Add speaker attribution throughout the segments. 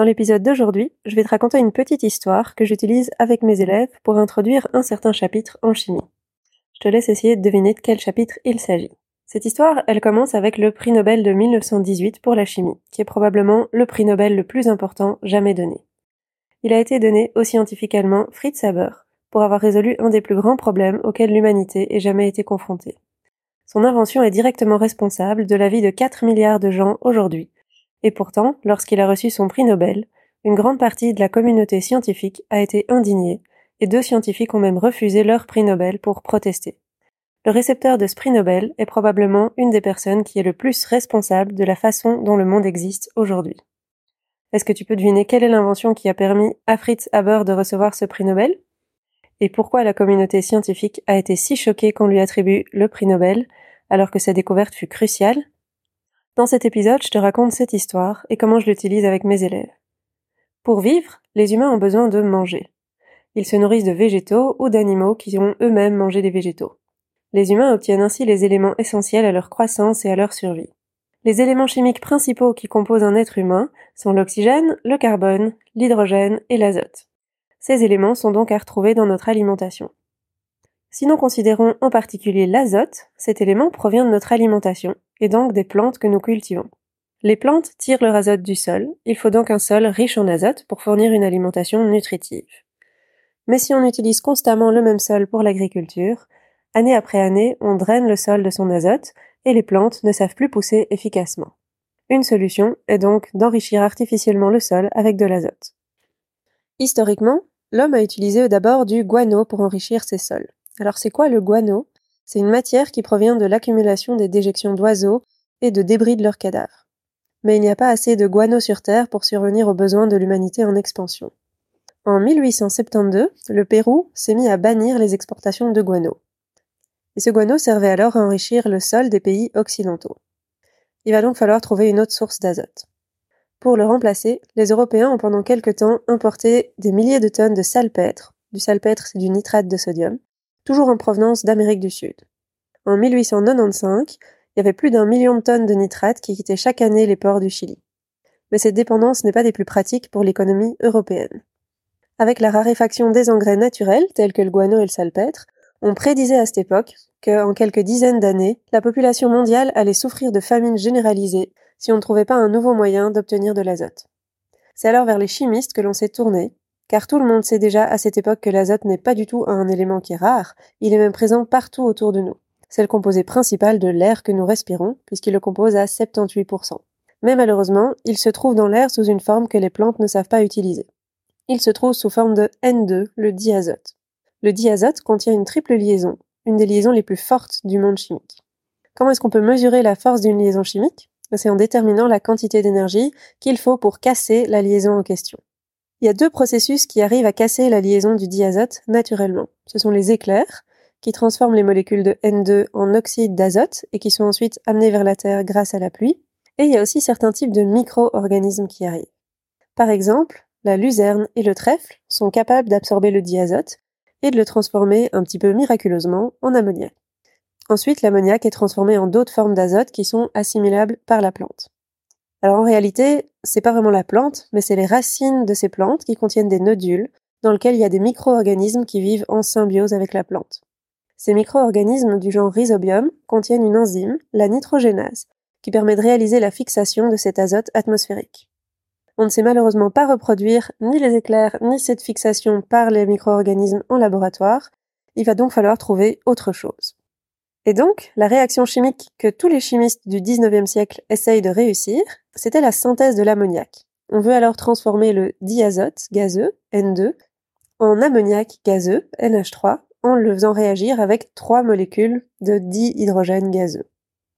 Speaker 1: Dans l'épisode d'aujourd'hui, je vais te raconter une petite histoire que j'utilise avec mes élèves pour introduire un certain chapitre en chimie. Je te laisse essayer de deviner de quel chapitre il s'agit. Cette histoire, elle commence avec le prix Nobel de 1918 pour la chimie, qui est probablement le prix Nobel le plus important jamais donné. Il a été donné au scientifique allemand Fritz Haber pour avoir résolu un des plus grands problèmes auxquels l'humanité ait jamais été confrontée. Son invention est directement responsable de la vie de 4 milliards de gens aujourd'hui, et pourtant, lorsqu'il a reçu son prix Nobel, une grande partie de la communauté scientifique a été indignée, et deux scientifiques ont même refusé leur prix Nobel pour protester. Le récepteur de ce prix Nobel est probablement une des personnes qui est le plus responsable de la façon dont le monde existe aujourd'hui. Est-ce que tu peux deviner quelle est l'invention qui a permis à Fritz Haber de recevoir ce prix Nobel? Et pourquoi la communauté scientifique a été si choquée qu'on lui attribue le prix Nobel alors que sa découverte fut cruciale? Dans cet épisode, je te raconte cette histoire et comment je l'utilise avec mes élèves. Pour vivre, les humains ont besoin de manger. Ils se nourrissent de végétaux ou d'animaux qui ont eux-mêmes mangé des végétaux. Les humains obtiennent ainsi les éléments essentiels à leur croissance et à leur survie. Les éléments chimiques principaux qui composent un être humain sont l'oxygène, le carbone, l'hydrogène et l'azote. Ces éléments sont donc à retrouver dans notre alimentation. Si nous considérons en particulier l'azote, cet élément provient de notre alimentation, et donc des plantes que nous cultivons. Les plantes tirent leur azote du sol, il faut donc un sol riche en azote pour fournir une alimentation nutritive. Mais si on utilise constamment le même sol pour l'agriculture, année après année, on draine le sol de son azote et les plantes ne savent plus pousser efficacement. Une solution est donc d'enrichir artificiellement le sol avec de l'azote. Historiquement, l'homme a utilisé d'abord du guano pour enrichir ses sols. Alors c'est quoi le guano? C'est une matière qui provient de l'accumulation des déjections d'oiseaux et de débris de leurs cadavres. Mais il n'y a pas assez de guano sur Terre pour survenir aux besoins de l'humanité en expansion. En 1872, le Pérou s'est mis à bannir les exportations de guano. Et ce guano servait alors à enrichir le sol des pays occidentaux. Il va donc falloir trouver une autre source d'azote. Pour le remplacer, les Européens ont pendant quelque temps importé des milliers de tonnes de salpêtre. Du salpêtre, c'est du nitrate de sodium, toujours en provenance d'Amérique du Sud. En 1895, il y avait plus d'un million de tonnes de nitrate qui quittaient chaque année les ports du Chili. Mais cette dépendance n'est pas des plus pratiques pour l'économie européenne. Avec la raréfaction des engrais naturels, tels que le guano et le salpêtre, on prédisait à cette époque qu'en quelques dizaines d'années, la population mondiale allait souffrir de famine généralisée si on ne trouvait pas un nouveau moyen d'obtenir de l'azote. C'est alors vers les chimistes que l'on s'est tourné, car tout le monde sait déjà à cette époque que l'azote n'est pas du tout un élément qui est rare, il est même présent partout autour de nous. C'est le composé principal de l'air que nous respirons, puisqu'il le compose à 78%. Mais malheureusement, il se trouve dans l'air sous une forme que les plantes ne savent pas utiliser. Il se trouve sous forme de N2, le diazote. Le diazote contient une triple liaison, une des liaisons les plus fortes du monde chimique. Comment est-ce qu'on peut mesurer la force d'une liaison chimique? C'est en déterminant la quantité d'énergie qu'il faut pour casser la liaison en question. Il y a deux processus qui arrivent à casser la liaison du diazote naturellement. Ce sont les éclairs, qui transforment les molécules de N2 en oxyde d'azote et qui sont ensuite amenés vers la Terre grâce à la pluie. Et il y a aussi certains types de micro-organismes qui arrivent. Par exemple, la luzerne et le trèfle sont capables d'absorber le diazote et de le transformer un petit peu miraculeusement en ammoniac. Ensuite, l'ammoniac est transformé en d'autres formes d'azote qui sont assimilables par la plante. Alors en réalité, c'est pas vraiment la plante, mais c'est les racines de ces plantes qui contiennent des nodules dans lesquels il y a des micro-organismes qui vivent en symbiose avec la plante. Ces micro-organismes du genre rhizobium contiennent une enzyme, la nitrogénase, qui permet de réaliser la fixation de cet azote atmosphérique. On ne sait malheureusement pas reproduire ni les éclairs ni cette fixation par les micro-organismes en laboratoire, il va donc falloir trouver autre chose. Et donc, la réaction chimique que tous les chimistes du 19e siècle essayent de réussir, c'était la synthèse de l'ammoniac. On veut alors transformer le diazote gazeux, N2, en ammoniac gazeux, NH3, en le faisant réagir avec trois molécules de dihydrogène gazeux.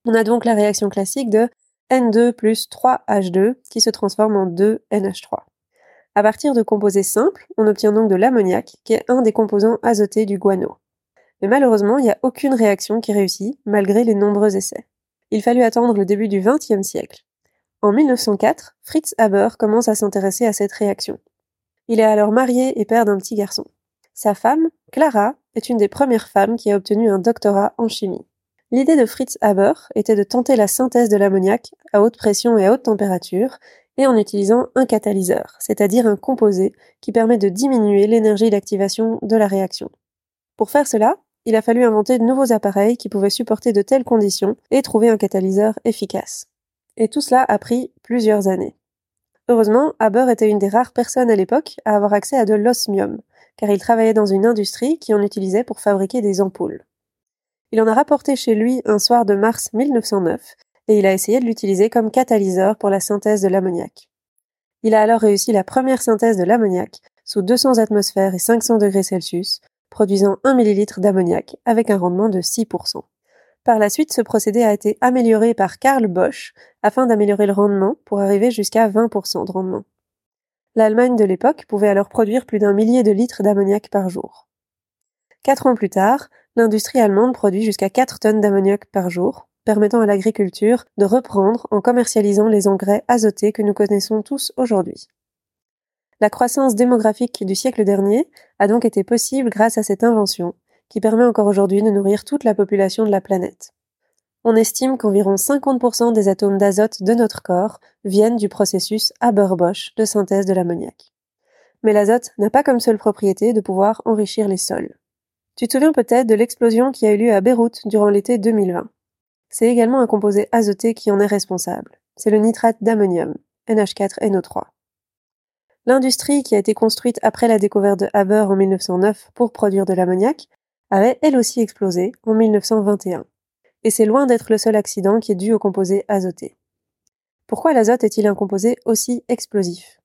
Speaker 1: On a donc la réaction classique de N2 plus 3H2 qui se transforme en 2NH3. À partir de composés simples, on obtient donc de l'ammoniac, qui est un des composants azotés du guano. Mais malheureusement, il n'y a aucune réaction qui réussit, malgré les nombreux essais. Il fallut attendre le début du XXe siècle. En 1904, Fritz Haber commence à s'intéresser à cette réaction. Il est alors marié et père d'un petit garçon. Sa femme, Clara, est une des premières femmes qui a obtenu un doctorat en chimie. L'idée de Fritz Haber était de tenter la synthèse de l'ammoniac à haute pression et à haute température, et en utilisant un catalyseur, c'est-à-dire un composé qui permet de diminuer l'énergie d'activation de la réaction. Pour faire cela, il a fallu inventer de nouveaux appareils qui pouvaient supporter de telles conditions et trouver un catalyseur efficace. Et tout cela a pris plusieurs années. Heureusement, Haber était une des rares personnes à l'époque à avoir accès à de l'osmium, car il travaillait dans une industrie qui en utilisait pour fabriquer des ampoules. Il en a rapporté chez lui un soir de mars 1909, et il a essayé de l'utiliser comme catalyseur pour la synthèse de l'ammoniac. Il a alors réussi la première synthèse de l'ammoniac sous 200 atmosphères et 500 degrés Celsius, produisant 1 ml d'ammoniac avec un rendement de 6%. Par la suite, ce procédé a été amélioré par Karl Bosch afin d'améliorer le rendement pour arriver jusqu'à 20% de rendement. L'Allemagne de l'époque pouvait alors produire plus d'un millier de litres d'ammoniac par jour. Quatre ans plus tard, l'industrie allemande produit jusqu'à 4 tonnes d'ammoniac par jour, permettant à l'agriculture de reprendre en commercialisant les engrais azotés que nous connaissons tous aujourd'hui. La croissance démographique du siècle dernier a donc été possible grâce à cette invention, qui permet encore aujourd'hui de nourrir toute la population de la planète. On estime qu'environ 50% des atomes d'azote de notre corps viennent du processus Haber-Bosch de synthèse de l'ammoniac. Mais l'azote n'a pas comme seule propriété de pouvoir enrichir les sols. Tu te souviens peut-être de l'explosion qui a eu lieu à Beyrouth durant l'été 2020. C'est également un composé azoté qui en est responsable. C'est le nitrate d'ammonium, NH4NO3. L'industrie qui a été construite après la découverte de Haber en 1909 pour produire de l'ammoniac avait elle aussi explosé en 1921. Et c'est loin d'être le seul accident qui est dû au composé azoté. Pourquoi l'azote est-il un composé aussi explosif?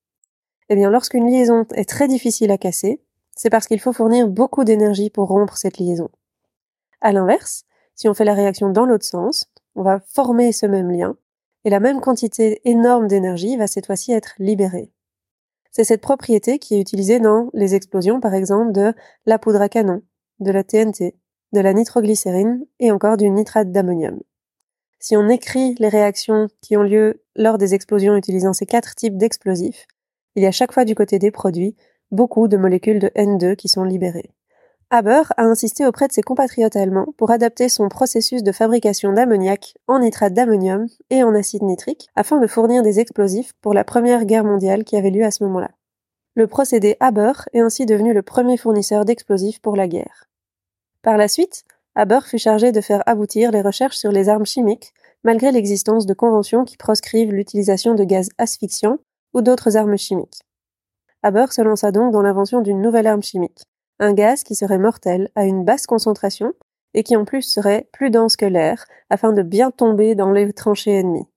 Speaker 1: Eh bien, lorsqu'une liaison est très difficile à casser, c'est parce qu'il faut fournir beaucoup d'énergie pour rompre cette liaison. À l'inverse, si on fait la réaction dans l'autre sens, on va former ce même lien, et la même quantité énorme d'énergie va cette fois-ci être libérée. C'est cette propriété qui est utilisée dans les explosions, par exemple, de la poudre à canon, de la TNT, de la nitroglycérine et encore du nitrate d'ammonium. Si on écrit les réactions qui ont lieu lors des explosions utilisant ces quatre types d'explosifs, il y a chaque fois du côté des produits beaucoup de molécules de N2 qui sont libérées. Haber a insisté auprès de ses compatriotes allemands pour adapter son processus de fabrication d'ammoniac en nitrate d'ammonium et en acide nitrique afin de fournir des explosifs pour la Première Guerre mondiale qui avait lieu à ce moment-là. Le procédé Haber est ainsi devenu le premier fournisseur d'explosifs pour la guerre. Par la suite, Haber fut chargé de faire aboutir les recherches sur les armes chimiques, malgré l'existence de conventions qui proscrivent l'utilisation de gaz asphyxiants ou d'autres armes chimiques. Haber se lança donc dans l'invention d'une nouvelle arme chimique, un gaz qui serait mortel à une basse concentration et qui en plus serait plus dense que l'air afin de bien tomber dans les tranchées ennemies.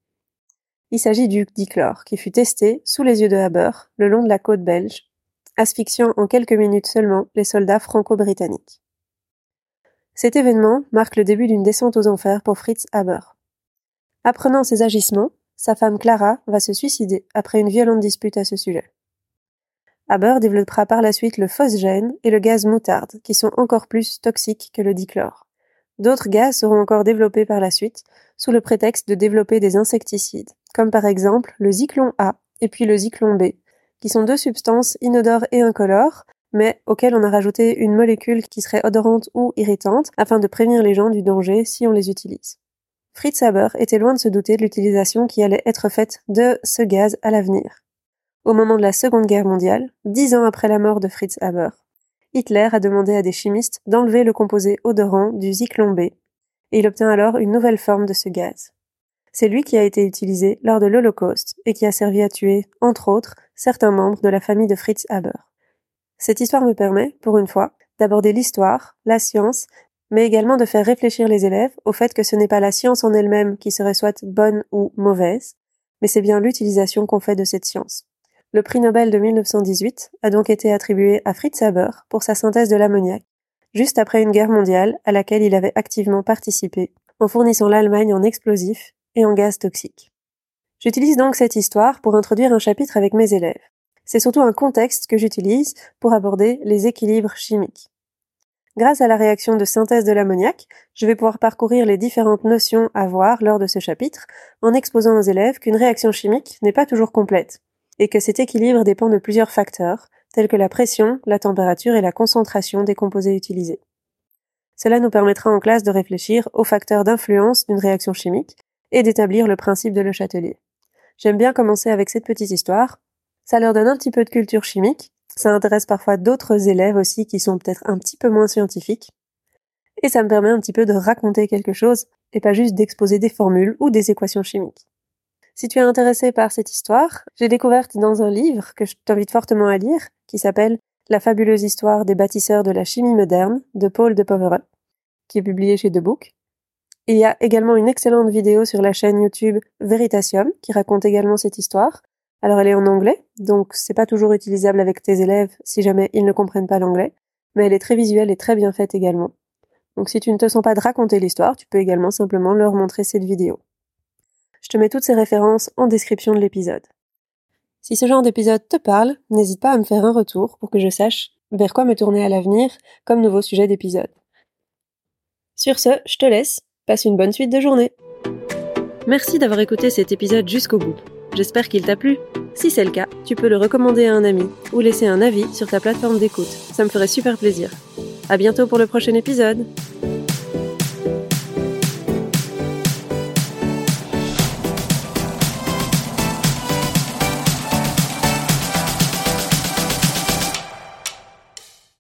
Speaker 1: Il s'agit du dichlore qui fut testé sous les yeux de Haber le long de la côte belge, asphyxiant en quelques minutes seulement les soldats franco-britanniques. Cet événement marque le début d'une descente aux enfers pour Fritz Haber. Apprenant ses agissements, sa femme Clara va se suicider après une violente dispute à ce sujet. Haber développera par la suite le phosgène et le gaz moutarde, qui sont encore plus toxiques que le dichlore. D'autres gaz seront encore développés par la suite, sous le prétexte de développer des insecticides, comme par exemple le zyklon A et puis le zyklon B, qui sont deux substances inodores et incolores, mais auxquelles on a rajouté une molécule qui serait odorante ou irritante, afin de prévenir les gens du danger si on les utilise. Fritz Haber était loin de se douter de l'utilisation qui allait être faite de ce gaz à l'avenir. Au moment de la Seconde Guerre mondiale, dix ans après la mort de Fritz Haber, Hitler a demandé à des chimistes d'enlever le composé odorant du zyklon B, et il obtint alors une nouvelle forme de ce gaz. C'est lui qui a été utilisé lors de l'Holocauste et qui a servi à tuer, entre autres, certains membres de la famille de Fritz Haber. Cette histoire me permet, pour une fois, d'aborder l'histoire, la science, mais également de faire réfléchir les élèves au fait que ce n'est pas la science en elle-même qui serait soit bonne ou mauvaise, mais c'est bien l'utilisation qu'on fait de cette science. Le prix Nobel de 1918 a donc été attribué à Fritz Haber pour sa synthèse de l'ammoniac, juste après une guerre mondiale à laquelle il avait activement participé, en fournissant l'Allemagne en explosifs et en gaz toxiques. J'utilise donc cette histoire pour introduire un chapitre avec mes élèves. C'est surtout un contexte que j'utilise pour aborder les équilibres chimiques. Grâce à la réaction de synthèse de l'ammoniac, je vais pouvoir parcourir les différentes notions à voir lors de ce chapitre en exposant aux élèves qu'une réaction chimique n'est pas toujours complète et que cet équilibre dépend de plusieurs facteurs tels que la pression, la température et la concentration des composés utilisés. Cela nous permettra en classe de réfléchir aux facteurs d'influence d'une réaction chimique et d'établir le principe de Le Châtelier. J'aime bien commencer avec cette petite histoire. Ça leur donne un petit peu de culture chimique ça intéresse parfois d'autres élèves aussi qui sont peut-être un petit peu moins scientifiques. Et ça me permet un petit peu de raconter quelque chose et pas juste d'exposer des formules ou des équations chimiques. Si tu es intéressé par cette histoire, j'ai découverte dans un livre que je t'invite fortement à lire qui s'appelle La fabuleuse histoire des bâtisseurs de la chimie moderne de Paul de Povereux, qui est publié chez The Book. Il y a également une excellente vidéo sur la chaîne YouTube Veritasium qui raconte également cette histoire alors elle est en anglais, donc c'est pas toujours utilisable avec tes élèves si jamais ils ne comprennent pas l'anglais, mais elle est très visuelle et très bien faite également. Donc si tu ne te sens pas de raconter l'histoire, tu peux également simplement leur montrer cette vidéo. Je te mets toutes ces références en description de l'épisode. Si ce genre d'épisode te parle, n'hésite pas à me faire un retour pour que je sache vers quoi me tourner à l'avenir comme nouveau sujet d'épisode. Sur ce, je te laisse, passe une bonne suite de journée. Merci d'avoir écouté cet épisode jusqu'au bout. J'espère qu'il t'a plu. Si c'est le cas, tu peux le recommander à un ami ou laisser un avis sur ta plateforme d'écoute. Ça me ferait super plaisir. À bientôt pour le prochain épisode.